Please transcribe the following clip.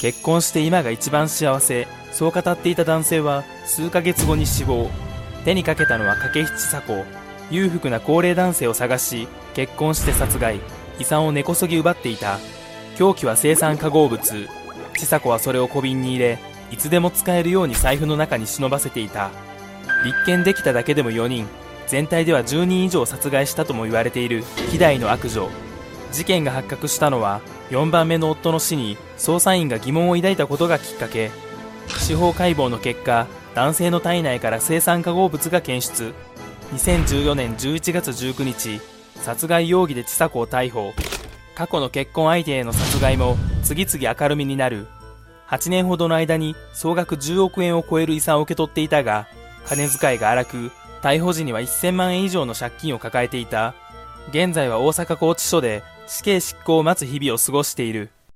結婚して今が一番幸せ、そう語っていた男性は数ヶ月後に死亡。手にかけたのは掛七佐子。裕福な高齢男性を探し、結婚して殺害。遺産を根こそぎ奪っていた。凶器は生産化合物。千佐子はそれを小瓶に入れ、いつでも使えるように財布の中に忍ばせていた。立件できただけでも4人、全体では10人以上殺害したとも言われている希代の悪女。事件が発覚したのは4番目の夫の死に捜査員が疑問を抱いたことがきっかけ。司法解剖の結果男性の体内から生産化合物が検出。2014年11月19日殺害容疑で千佐子を逮捕。過去の結婚相手への殺害も次々明るみになる。8年ほどの間に総額10億円を超える遺産を受け取っていたが金遣いが荒く逮捕時には1000万円以上の借金を抱えていた。現在は大阪拘置所で死刑執行を待つ日々を過ごしている。